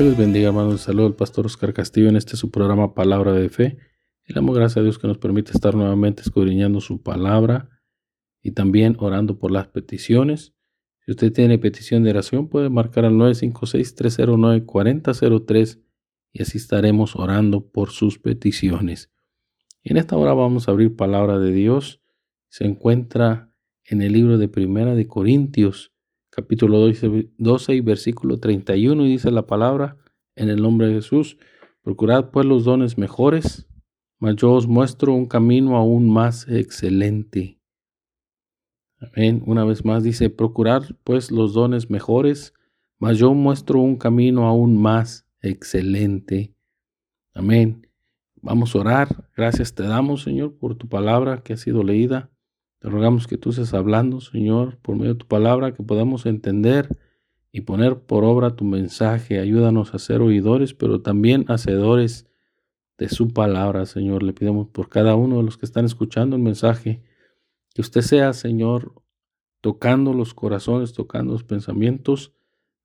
Dios les bendiga, hermanos. Un saludo al pastor Oscar Castillo en este su programa Palabra de Fe. Y damos gracias a Dios que nos permite estar nuevamente escudriñando su palabra y también orando por las peticiones. Si usted tiene petición de oración, puede marcar al 956-309-4003 y así estaremos orando por sus peticiones. en esta hora vamos a abrir palabra de Dios. Se encuentra en el libro de Primera de Corintios, capítulo 12 y versículo 31, y dice la palabra en el nombre de Jesús, procurad pues los dones mejores, mas yo os muestro un camino aún más excelente. Amén. Una vez más dice, procurad pues los dones mejores, mas yo muestro un camino aún más excelente. Amén. Vamos a orar. Gracias te damos, Señor, por tu palabra que ha sido leída. Te rogamos que tú estés hablando, Señor, por medio de tu palabra, que podamos entender y poner por obra tu mensaje. Ayúdanos a ser oidores, pero también hacedores de su palabra, Señor. Le pedimos por cada uno de los que están escuchando el mensaje, que usted sea, Señor, tocando los corazones, tocando los pensamientos,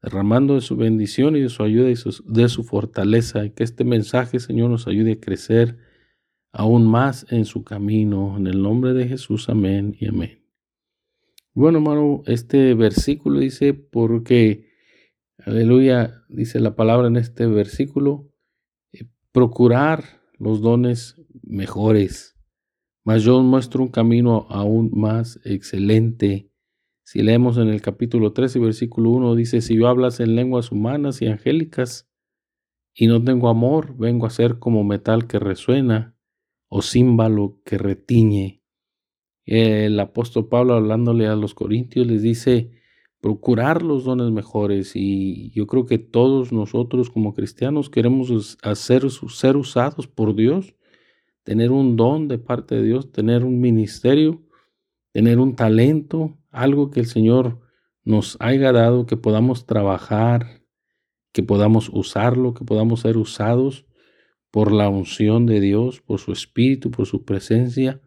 derramando de su bendición y de su ayuda y de su fortaleza, y que este mensaje, Señor, nos ayude a crecer aún más en su camino. En el nombre de Jesús, amén y amén. Bueno, hermano, este versículo dice, porque, aleluya, dice la palabra en este versículo, eh, procurar los dones mejores. Mas yo muestro un camino aún más excelente. Si leemos en el capítulo 13, versículo 1, dice, si yo hablas en lenguas humanas y angélicas y no tengo amor, vengo a ser como metal que resuena o címbalo que retiñe. El apóstol Pablo hablándole a los corintios les dice, procurar los dones mejores y yo creo que todos nosotros como cristianos queremos hacer, ser usados por Dios, tener un don de parte de Dios, tener un ministerio, tener un talento, algo que el Señor nos haya dado, que podamos trabajar, que podamos usarlo, que podamos ser usados por la unción de Dios, por su espíritu, por su presencia,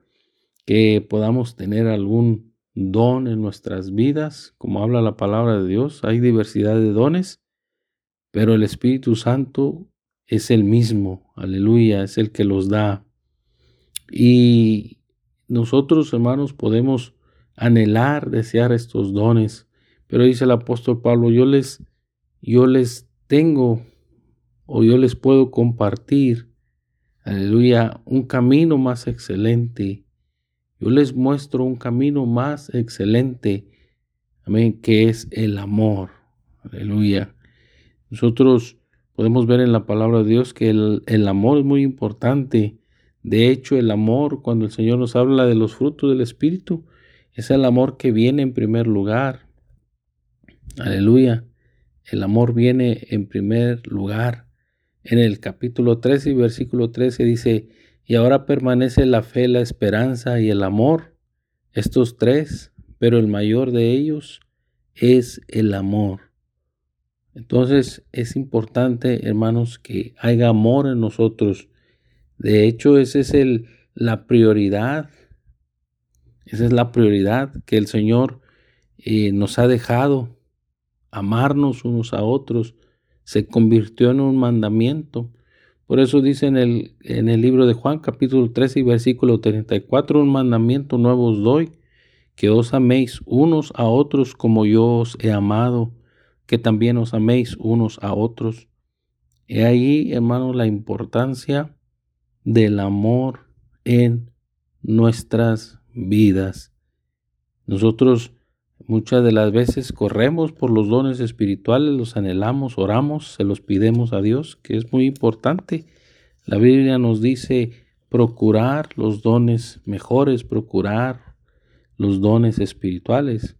que podamos tener algún don en nuestras vidas, como habla la palabra de Dios. Hay diversidad de dones, pero el Espíritu Santo es el mismo, aleluya, es el que los da. Y nosotros, hermanos, podemos anhelar, desear estos dones, pero dice el apóstol Pablo, yo les, yo les tengo o yo les puedo compartir, aleluya, un camino más excelente. Yo les muestro un camino más excelente, amén, que es el amor, aleluya. Nosotros podemos ver en la palabra de Dios que el, el amor es muy importante. De hecho, el amor, cuando el Señor nos habla de los frutos del Espíritu, es el amor que viene en primer lugar. Aleluya. El amor viene en primer lugar en el capítulo 13 y versículo 13 dice, y ahora permanece la fe, la esperanza y el amor, estos tres, pero el mayor de ellos es el amor. Entonces es importante, hermanos, que haya amor en nosotros. De hecho, esa es el, la prioridad. Esa es la prioridad que el Señor eh, nos ha dejado, amarnos unos a otros se convirtió en un mandamiento. Por eso dice en el, en el libro de Juan capítulo 13 y versículo 34, un mandamiento nuevo os doy, que os améis unos a otros como yo os he amado, que también os améis unos a otros. He ahí, hermano, la importancia del amor en nuestras vidas. Nosotros muchas de las veces corremos por los dones espirituales, los anhelamos, oramos, se los pidemos a Dios, que es muy importante. La Biblia nos dice procurar los dones mejores, procurar los dones espirituales.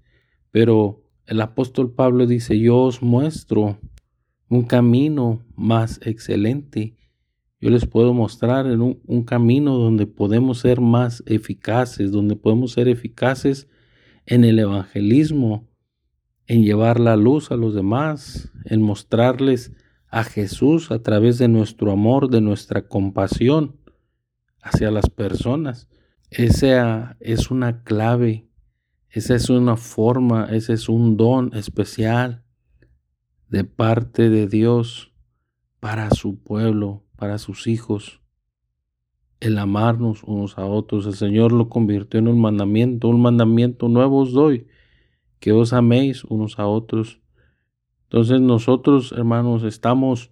Pero el apóstol Pablo dice, yo os muestro un camino más excelente. Yo les puedo mostrar en un, camino donde podemos ser más eficaces, donde podemos ser eficaces en el evangelismo, en llevar la luz a los demás, en mostrarles a Jesús a través de nuestro amor, de nuestra compasión hacia las personas. Esa es una clave esa es una forma, ese es un don especial de parte de Dios para su pueblo, para sus hijos. El amarnos unos a otros. El Señor lo convirtió en un mandamiento. Un mandamiento nuevo os doy, que os améis unos a otros. Entonces nosotros, hermanos, estamos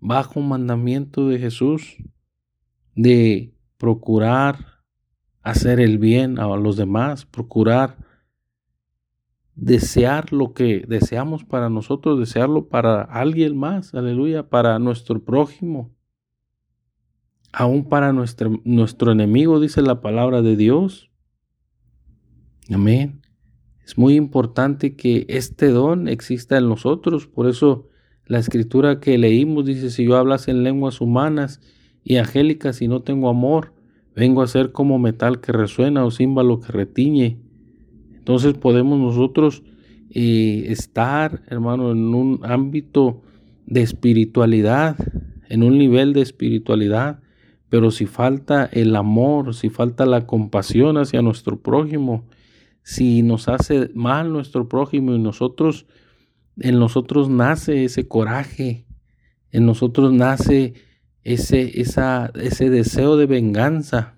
bajo un mandamiento de Jesús de procurar hacer el bien a los demás, procurar desear lo que deseamos para nosotros, desearlo para alguien más, aleluya, para nuestro prójimo, aún para nuestro, nuestro enemigo, dice la palabra de Dios. Amén. Es muy importante que este don exista en nosotros, por eso la escritura que leímos dice, si yo hablas en lenguas humanas y angélicas y no tengo amor, vengo a ser como metal que resuena o címbalo que retiñe. Entonces podemos nosotros eh, estar, hermano, en un ámbito de espiritualidad, en un nivel de espiritualidad, pero si falta el amor, si falta la compasión hacia nuestro prójimo, si nos hace mal nuestro prójimo y nosotros, en nosotros nace ese coraje, en nosotros nace ese, ese deseo de venganza,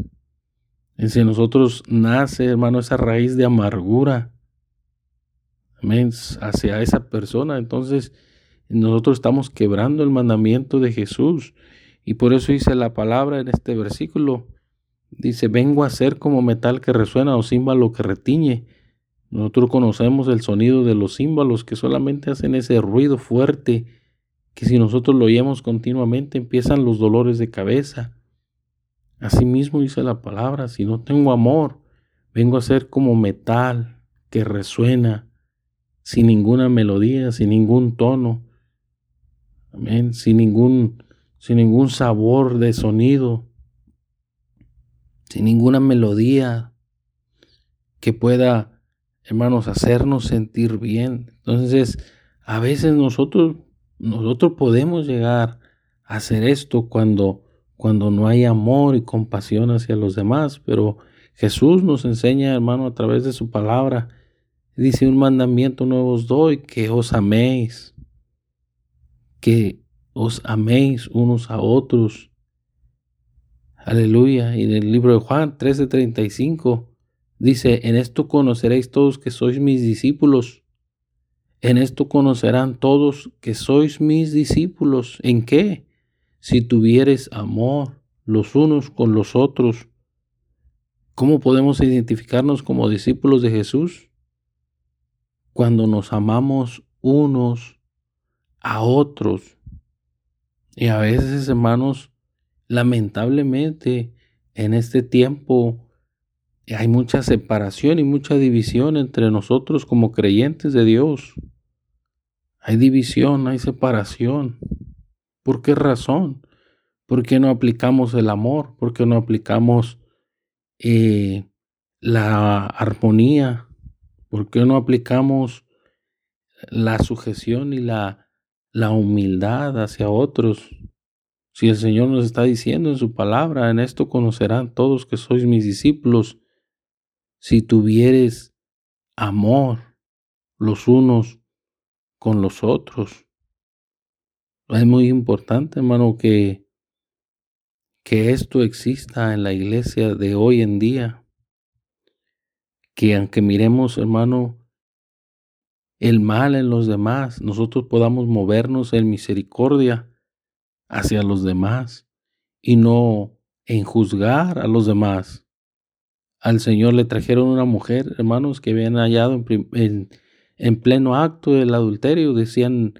en nosotros nace, hermano, esa raíz de amargura. Hacia esa persona. Entonces, nosotros estamos quebrando el mandamiento de Jesús. Y por eso dice la palabra en este versículo. Dice, vengo a ser como metal que resuena o címbalo que retiñe. Nosotros conocemos el sonido de los címbalos que solamente hacen ese ruido fuerte que si nosotros lo oímos continuamente empiezan los dolores de cabeza. Asimismo dice la palabra, si no tengo amor, vengo a ser como metal que resuena sin ninguna melodía, sin ningún tono. Amén, sin ningún sin ningún sabor de sonido, sin ninguna melodía que pueda, hermanos, hacernos sentir bien. Entonces, a veces nosotros nosotros podemos llegar a hacer esto cuando cuando no hay amor y compasión hacia los demás, pero Jesús nos enseña, hermano, a través de su palabra, dice un mandamiento nuevo os doy, que os améis, que os améis unos a otros. Aleluya. Y en el libro de Juan 13:35 dice, en esto conoceréis todos que sois mis discípulos. En esto conocerán todos que sois mis discípulos. ¿En qué? si tuvieres amor los unos con los otros, ¿cómo podemos identificarnos como discípulos de Jesús? Cuando nos amamos unos a otros. Y a veces, hermanos, lamentablemente en este tiempo hay mucha separación y mucha división entre nosotros como creyentes de Dios. Hay división, hay separación. ¿Por qué razón? ¿Por qué no aplicamos el amor? ¿Por qué no aplicamos eh, la armonía? ¿Por qué no aplicamos la sujeción y la, la humildad hacia otros? Si el Señor nos está diciendo en su palabra, en esto conocerán todos que sois mis discípulos, si tuvieres amor los unos con los otros. Es muy importante, hermano, que, que esto exista en la iglesia de hoy en día. Que aunque miremos, hermano, el mal en los demás, nosotros podamos movernos en misericordia hacia los demás y no en juzgar a los demás. Al Señor le trajeron una mujer, hermanos, que habían hallado en, en, pleno acto del adulterio, decían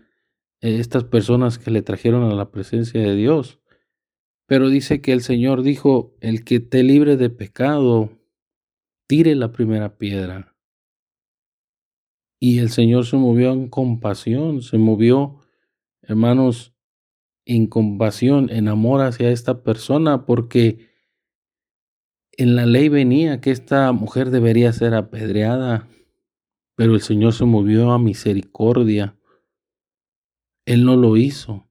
eh, estas personas que le trajeron a la presencia de Dios. Pero dice que el Señor dijo, el que te libre de pecado, tire la primera piedra. Y el Señor se movió en compasión, se movió, hermanos, en compasión, en amor hacia esta persona, porque en la ley venía que esta mujer debería ser apedreada, pero el Señor se movió a misericordia. Él no lo hizo.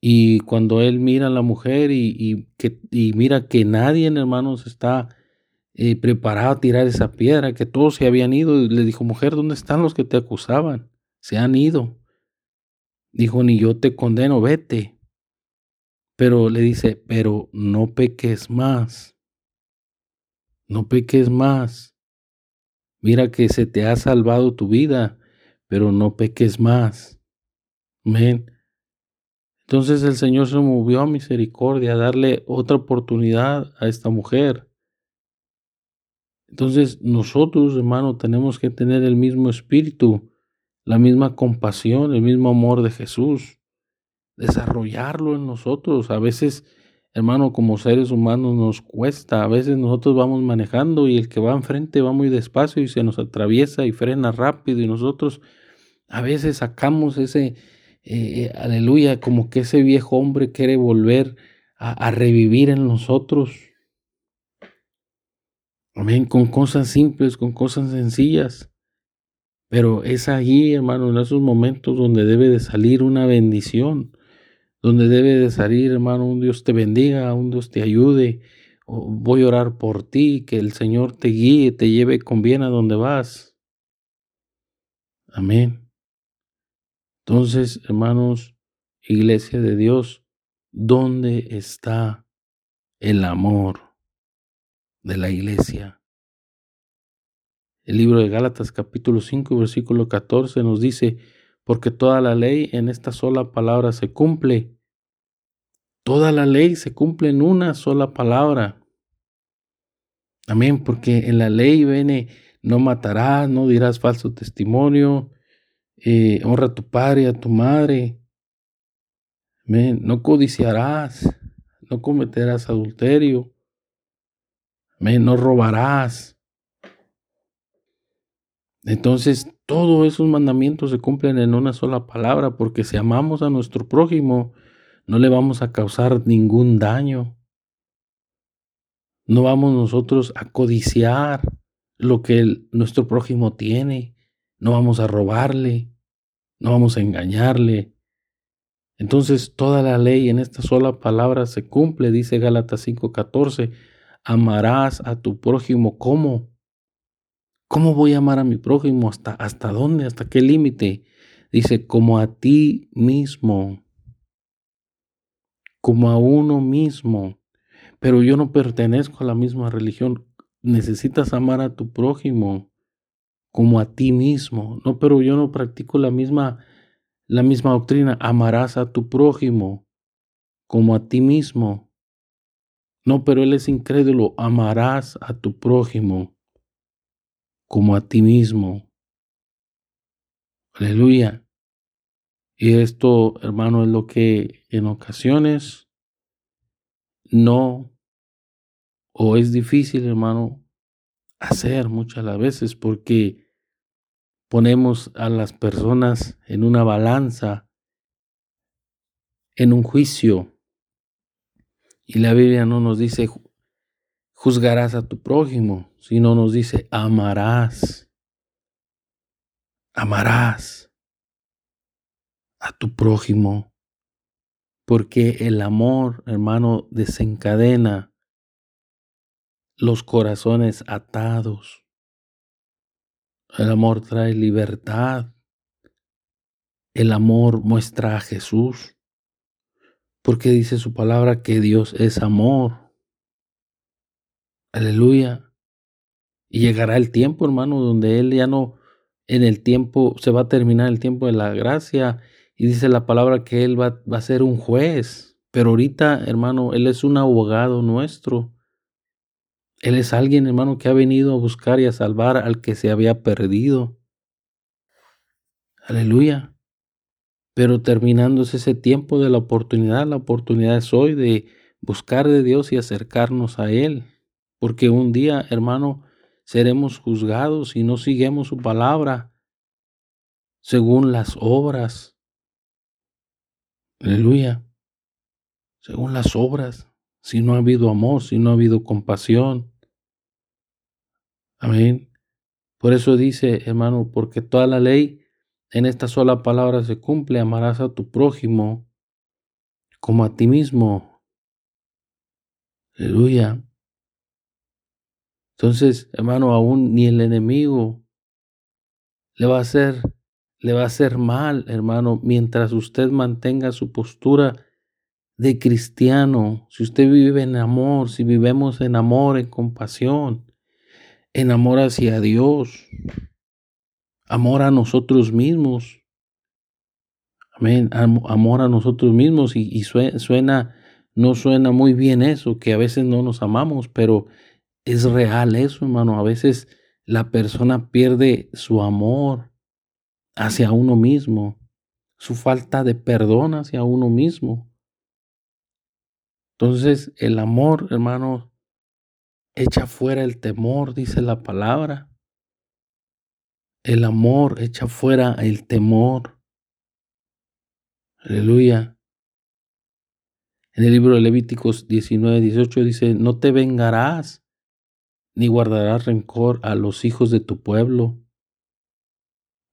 Y cuando Él mira a la mujer y, que, y mira que nadie, hermanos, está preparado a tirar esa piedra, que todos se habían ido, le dijo, mujer, ¿dónde están los que te acusaban? Se han ido. Dijo, ni yo te condeno, vete. Pero le dice, pero no peques más. No peques más. Mira que se te ha salvado tu vida, pero no peques más. Amén. Entonces el Señor se movió a misericordia, a darle otra oportunidad a esta mujer. Entonces nosotros, hermano, tenemos que tener el mismo espíritu la misma compasión, el mismo amor de Jesús, desarrollarlo en nosotros. A veces, hermano, como seres humanos nos cuesta, a veces nosotros vamos manejando y el que va enfrente va muy despacio y se nos atraviesa y frena rápido y nosotros a veces sacamos ese, eh, aleluya, como que ese viejo hombre quiere volver a revivir en nosotros. Amén, con cosas simples, con cosas sencillas. Pero es ahí, hermano, en esos momentos donde debe de salir una bendición, donde debe de salir, hermano, un Dios te bendiga, un Dios te ayude. voy a orar por ti, que el Señor te guíe, te lleve con bien a donde vas. Amén. Entonces, hermanos, iglesia de Dios, ¿dónde está el amor de la iglesia? El libro de Gálatas capítulo 5 versículo 14 nos dice, porque toda la ley en esta sola palabra se cumple. Toda la ley se cumple en una sola palabra. Amén, porque en la ley viene, no matarás, no dirás falso testimonio, eh, honra a tu padre y a tu madre. Amén, no codiciarás, no cometerás adulterio. No robarás. Entonces, todos esos mandamientos se cumplen en una sola palabra, porque si amamos a nuestro prójimo, no le vamos a causar ningún daño. No vamos nosotros a codiciar lo que nuestro prójimo tiene. No vamos a robarle. No vamos a engañarle. Entonces toda la ley en esta sola palabra se cumple, dice Gálatas 5:14. Amarás a tu prójimo como ¿Cómo voy a amar a mi prójimo? ¿Hasta, hasta dónde? ¿Hasta qué límite? Dice, como a ti mismo, como a uno mismo. Pero yo no pertenezco a la misma religión. Necesitas amar a tu prójimo como a ti mismo. No, pero yo no practico la misma, la misma doctrina. Amarás a tu prójimo como a ti mismo. No, pero él es incrédulo. Amarás a tu prójimo como a ti mismo. Aleluya. Y esto, hermano, es lo que en ocasiones no o es difícil, hermano, hacer muchas las veces porque ponemos a las personas en una balanza, en un juicio. Y la Biblia no nos dice juzgarás a tu prójimo, sino nos dice, amarás, amarás a tu prójimo, porque el amor, hermano, desencadena los corazones atados. El amor trae libertad. El amor muestra a Jesús, porque dice su palabra que Dios es amor. Aleluya. Y llegará el tiempo, hermano, donde Él ya no, en el tiempo, se va a terminar el tiempo de la gracia. Y dice la palabra que Él va, a ser un juez Pero ahorita, hermano, Él es un abogado nuestro. Él es alguien, hermano, que ha venido a buscar y a salvar al que se había perdido. Aleluya. Pero terminándose ese tiempo de la oportunidad, la oportunidad es hoy de buscar de Dios y acercarnos a Él. Porque un día, hermano, seremos juzgados si no seguimos su palabra según las obras. Aleluya. Según las obras. Si no ha habido amor, si no ha habido compasión. Amén. Por eso dice, hermano, porque toda la ley en esta sola palabra se cumple, amarás a tu prójimo como a ti mismo. Aleluya. Entonces, hermano, aún ni el enemigo le va a hacer le va a hacer mal, hermano, mientras usted mantenga su postura de cristiano, si usted vive en amor, si vivemos en amor, en compasión, en amor hacia Dios, amor a nosotros mismos. Amén, amor a nosotros mismos y, suena, no suena muy bien eso, que a veces no nos amamos, pero es real eso, hermano. A veces la persona pierde su amor hacia uno mismo, su falta de perdón hacia uno mismo. Entonces el amor, hermano, echa fuera el temor, dice la palabra. El amor echa fuera el temor. Aleluya. En el libro de Levíticos 19, 18 dice, no te vengarás ni guardarás rencor a los hijos de tu pueblo.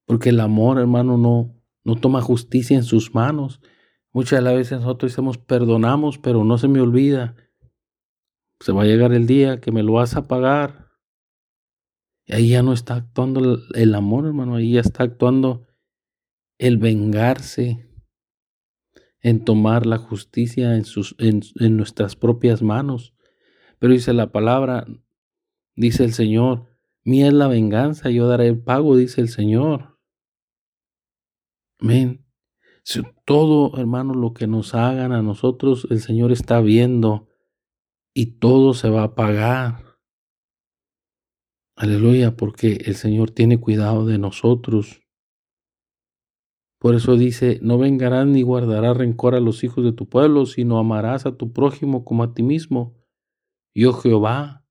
Porque el amor, hermano, no, no toma justicia en sus manos. Muchas veces nosotros decimos perdonamos, pero no se me olvida. Se va a llegar el día que me lo vas a pagar. Ahí ya no está actuando el amor, hermano, ahí ya está actuando el vengarse, en tomar la justicia en nuestras propias manos. Pero dice la palabra, dice el Señor, mía es la venganza, yo daré el pago, dice el Señor. Amén. todo, hermano, lo que nos hagan a nosotros, el Señor está viendo y todo se va a pagar. Aleluya, porque el Señor tiene cuidado de nosotros. Por eso dice, no vengarás ni guardarás rencor a los hijos de tu pueblo, sino amarás a tu prójimo como a ti mismo. Yo Jehová.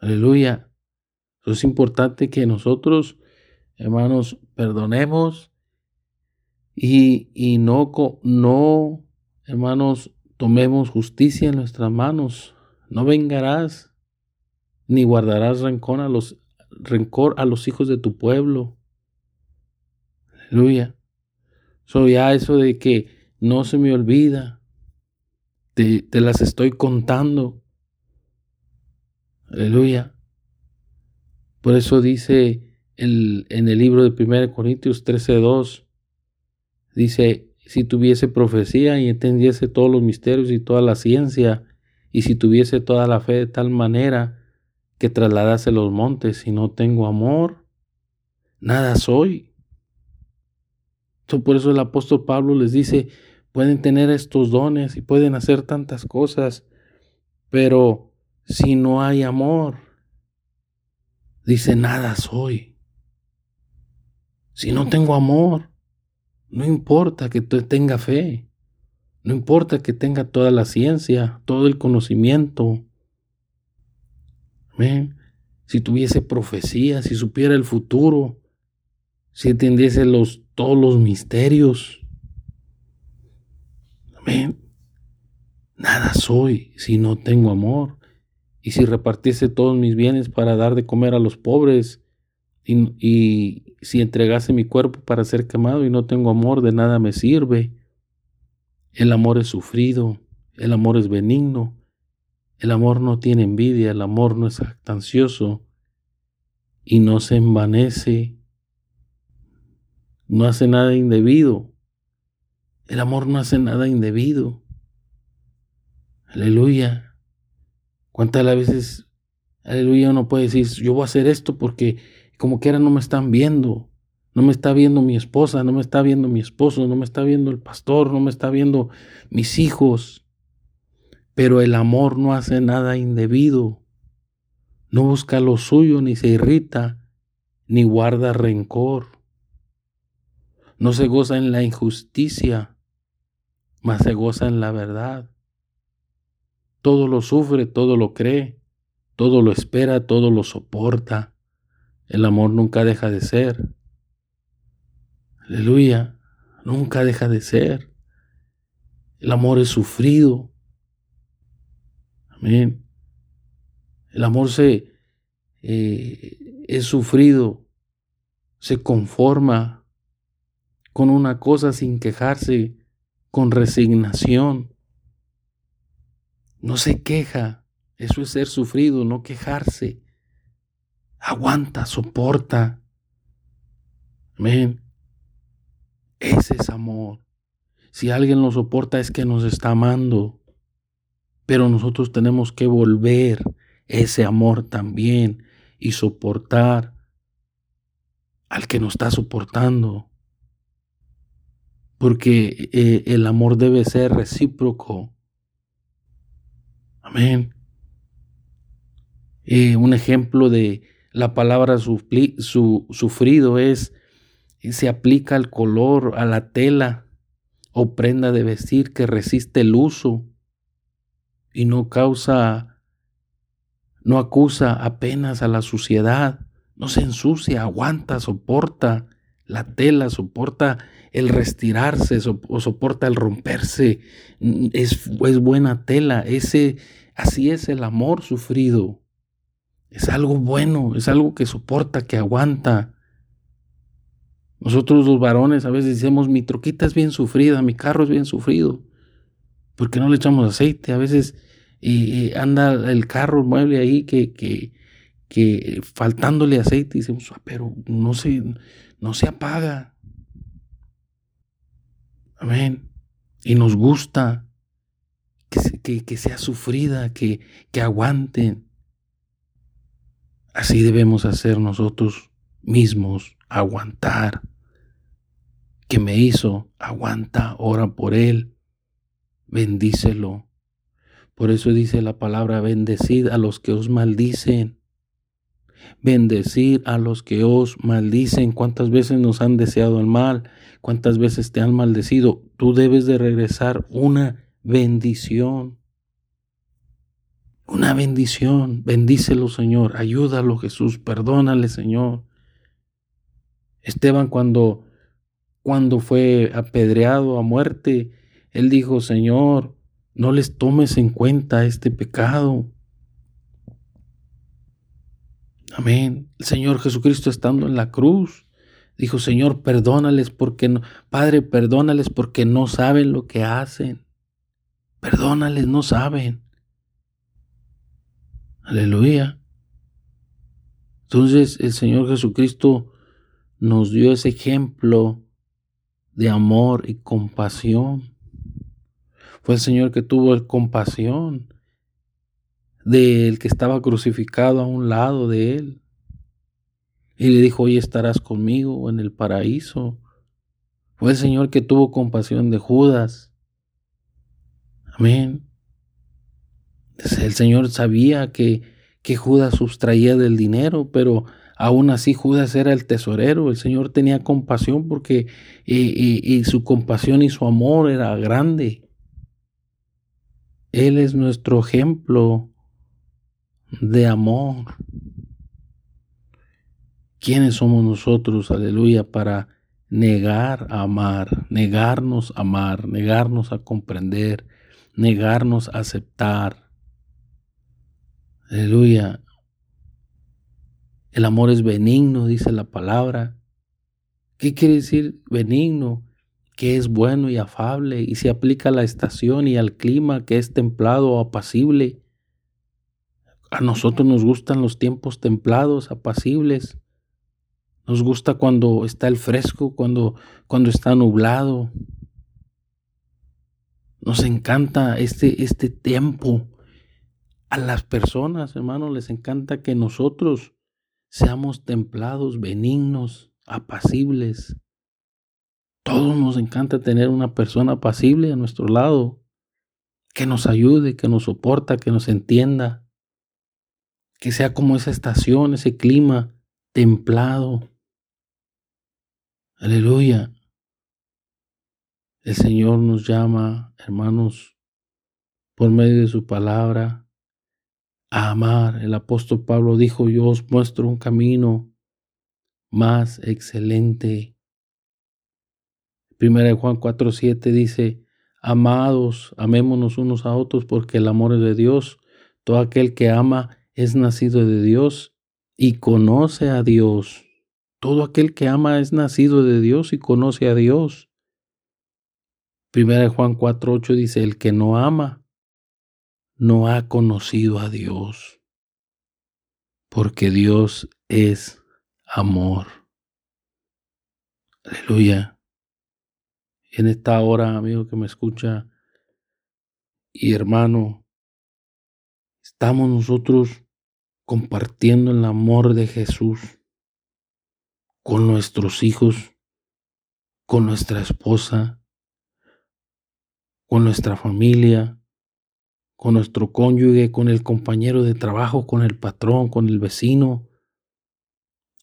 Aleluya. es importante que nosotros, hermanos, perdonemos y, y no, no, hermanos, tomemos justicia en nuestras manos. No vengarás ni guardarás rencor a los, rencor a los hijos de tu pueblo. Aleluya. Soy ya eso de que no se me olvida. Te, te las estoy contando. Aleluya. Por eso dice el, en el libro de 1 Corintios 13:2, dice, si tuviese profecía y entendiese todos los misterios y toda la ciencia, y si tuviese toda la fe de tal manera que trasladase los montes, si no tengo amor, nada soy. por eso el apóstol Pablo les dice, pueden tener estos dones y pueden hacer tantas cosas, pero si no hay amor, dice, nada soy. Si no tengo amor, no importa que tenga fe, no importa que tenga toda la ciencia, todo el conocimiento, si tuviese profecía, si supiera el futuro, si entendiese los, todos los misterios. Amén. Nada soy si no tengo amor. Y si repartiese todos mis bienes para dar de comer a los pobres, y, y si entregase mi cuerpo para ser quemado y no tengo amor, de nada me sirve. El amor es sufrido, el amor es benigno, el amor no tiene envidia, el amor no es actancioso y no se envanece, no hace nada indebido. El amor no hace nada indebido. Aleluya. ¿Cuántas veces, aleluya, uno puede decir, yo voy a hacer esto porque como quiera no me están viendo? no me está viendo mi esposa, no me está viendo mi esposo, no me está viendo el pastor, no me está viendo mis hijos. Pero el amor no hace nada indebido, no busca lo suyo, ni se irrita, ni guarda rencor. No se goza en la injusticia, mas se goza en la verdad. Todo lo sufre, todo lo cree, todo lo espera, todo lo soporta. El amor nunca deja de ser. Aleluya, nunca deja de ser. El amor es sufrido. Amén. El amor se eh, es sufrido, se conforma con una cosa sin quejarse, con resignación. No se queja, eso es ser sufrido, no quejarse. Aguanta, soporta. Amén. Ese es amor. Si alguien lo soporta es que nos está amando. Pero nosotros tenemos que volver ese amor también y soportar al que nos está soportando. Porque eh, el amor debe ser recíproco. Amén. Eh, un ejemplo de la palabra sufrido es se aplica al color, a la tela o prenda de vestir que resiste el uso y no causa, no acusa apenas a la suciedad, no se ensucia, aguanta, soporta la tela, soporta el restirarse o soporta el romperse, es, es buena tela, ese, así es el amor sufrido. Es algo bueno, es algo que soporta, que aguanta, nosotros los varones a veces decimos, mi troquita es bien sufrida, mi carro es bien sufrido, porque no le echamos aceite. A veces anda el carro, el mueble ahí que, que, que faltándole aceite, decimos, ah, pero no se, no se apaga. Amén. Y nos gusta que, que sea sufrida, que, que aguanten. Así debemos hacer nosotros mismos, aguantar que me hizo, aguanta, ora por él, bendícelo. Por eso dice la palabra, bendecid a los que os maldicen. Bendecid a los que os maldicen. ¿Cuántas veces nos han deseado el mal? ¿Cuántas veces te han maldecido? Tú debes de regresar una bendición. Una bendición. Bendícelo, Señor. Ayúdalo, Jesús. Perdónale, Señor. Esteban cuando cuando fue apedreado a muerte, él dijo, Señor, no les tomes en cuenta este pecado. Amén. El Señor Jesucristo estando en la cruz, dijo, Señor, perdónales porque no, Padre, perdónales porque no saben lo que hacen. Perdónales, no saben. Aleluya. Entonces el Señor Jesucristo nos dio ese ejemplo de amor y compasión. Fue el Señor que tuvo compasión del que estaba crucificado a un lado de él. Y le dijo, hoy estarás conmigo en el paraíso. Fue el Señor que tuvo compasión de Judas. Amén. El Señor sabía que, que Judas sustraía del dinero, pero Aún así Judas era el tesorero, el Señor tenía compasión porque y, su compasión y su amor era grande. Él es nuestro ejemplo de amor. ¿Quiénes somos nosotros, aleluya, para negar a amar, negarnos a amar, negarnos a comprender, negarnos a aceptar? Aleluya. El amor es benigno, dice la palabra. ¿Qué quiere decir benigno? Que es bueno y afable y se aplica a la estación y al clima, que es templado o apacible. A nosotros nos gustan los tiempos templados, apacibles. Nos gusta cuando está el fresco, cuando, cuando está nublado. Nos encanta este, este tiempo. A las personas, hermanos, les encanta que nosotros seamos templados, benignos, apacibles. Todos nos encanta tener una persona apacible a nuestro lado, que nos ayude, que nos soporta, que nos entienda, que sea como esa estación, ese clima templado. Aleluya. El Señor nos llama, hermanos, por medio de su palabra, a amar. El apóstol Pablo dijo, yo os muestro un camino más excelente. Primera de Juan 4:7 dice, amados, amémonos unos a otros porque el amor es de Dios. Todo aquel que ama es nacido de Dios y conoce a Dios. Todo aquel que ama es nacido de Dios y conoce a Dios. Primera de Juan 4:8 dice, el que no ama no ha conocido a Dios, porque Dios es amor. Aleluya. En esta hora, amigo que me escucha y hermano, estamos nosotros compartiendo el amor de Jesús con nuestros hijos, con nuestra esposa, con nuestra familia, con nuestro cónyuge, con el compañero de trabajo, con el patrón, con el vecino,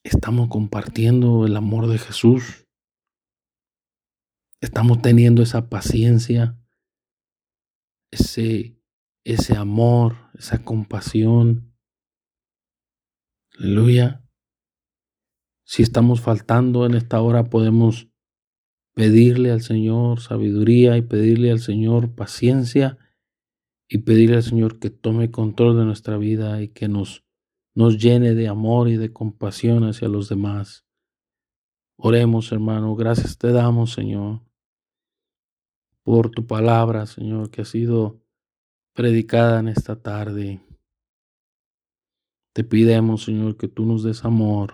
estamos compartiendo el amor de Jesús. Estamos teniendo esa paciencia, ese, ese amor, esa compasión. Aleluya. Si estamos faltando en esta hora, podemos pedirle al Señor sabiduría y pedirle al Señor paciencia y pedirle al Señor que tome control de nuestra vida y que nos nos llene de amor y de compasión hacia los demás. Oremos, hermano, gracias te damos, Señor, por tu palabra, Señor, que ha sido predicada en esta tarde. Te pidemos, Señor, que tú nos des amor,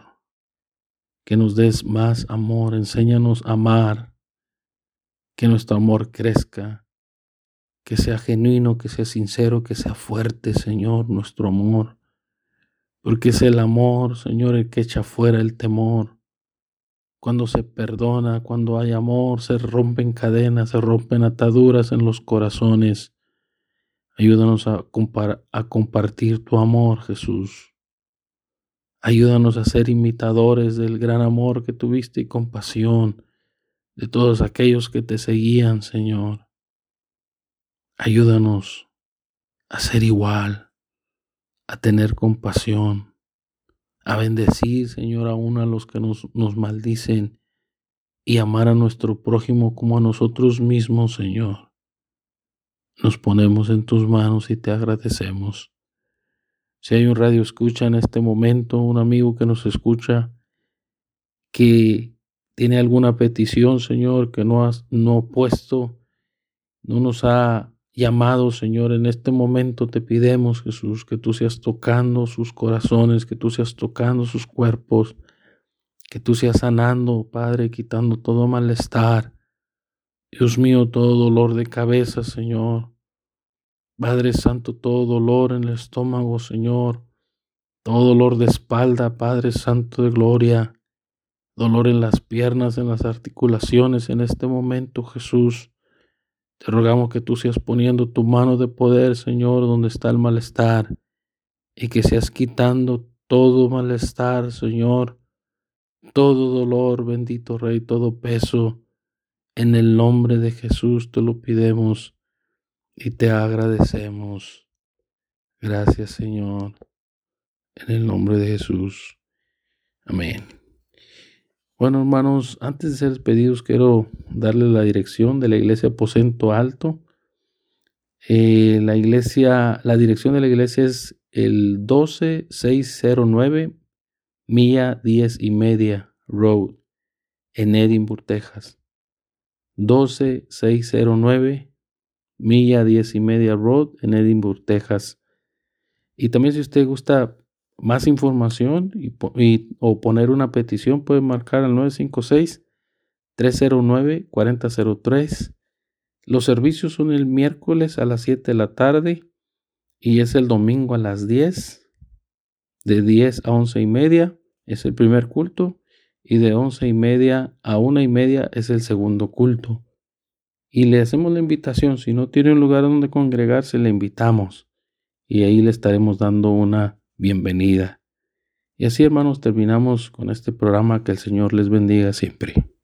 que nos des más amor, enséñanos a amar, que nuestro amor crezca, que sea genuino, que sea sincero, que sea fuerte, Señor, nuestro amor porque es el amor, Señor, el que echa fuera el temor. Cuando se perdona, cuando hay amor, se rompen cadenas, se rompen ataduras en los corazones. Ayúdanos a, a compartir tu amor, Jesús. Ayúdanos a ser imitadores del gran amor que tuviste y compasión de todos aquellos que te seguían, Señor. Ayúdanos a ser igual a tener compasión, a bendecir, Señor, aún a los que nos, nos maldicen y amar a nuestro prójimo como a nosotros mismos, Señor. Nos ponemos en tus manos y te agradecemos. Si hay un radio escucha en este momento, un amigo que nos escucha, que tiene alguna petición, Señor, que no has no puesto, no nos ha llamado, Señor, en este momento te pidemos, Jesús, que tú seas tocando sus corazones, que tú seas tocando sus cuerpos, que tú seas sanando, Padre, quitando todo malestar. Dios mío, todo dolor de cabeza, Señor. Padre Santo, todo dolor en el estómago, Señor. Todo dolor de espalda, Padre Santo de gloria. Dolor en las piernas, en las articulaciones en este momento, Jesús. Te rogamos que tú seas poniendo tu mano de poder, Señor, donde está el malestar, y que seas quitando todo malestar, Señor, todo dolor, bendito Rey, todo peso. En el nombre de Jesús te lo pidemos y te agradecemos. Gracias, Señor. En el nombre de Jesús. Amén. Bueno, hermanos, antes de ser despedidos, quiero darles la dirección de la iglesia Aposento Alto. Eh, la iglesia, la dirección de la iglesia es el 12609 Milla 10 y media Road en Edinburgh, Texas. 12609 Milla 10 y media Road en Edinburgh, Texas. Y también si usted gusta más información y, y, o poner una petición, pueden marcar al 956-309-4003. Los servicios son el miércoles a las 7 de la tarde y es el domingo a las 10, de 10 a 11 y media es el primer culto y de 11 y media a 1 y media es el segundo culto. Y le hacemos la invitación, si no tiene un lugar donde congregarse, le invitamos y ahí le estaremos dando una bienvenida. Y así, hermanos, terminamos con este programa. Que el Señor les bendiga siempre.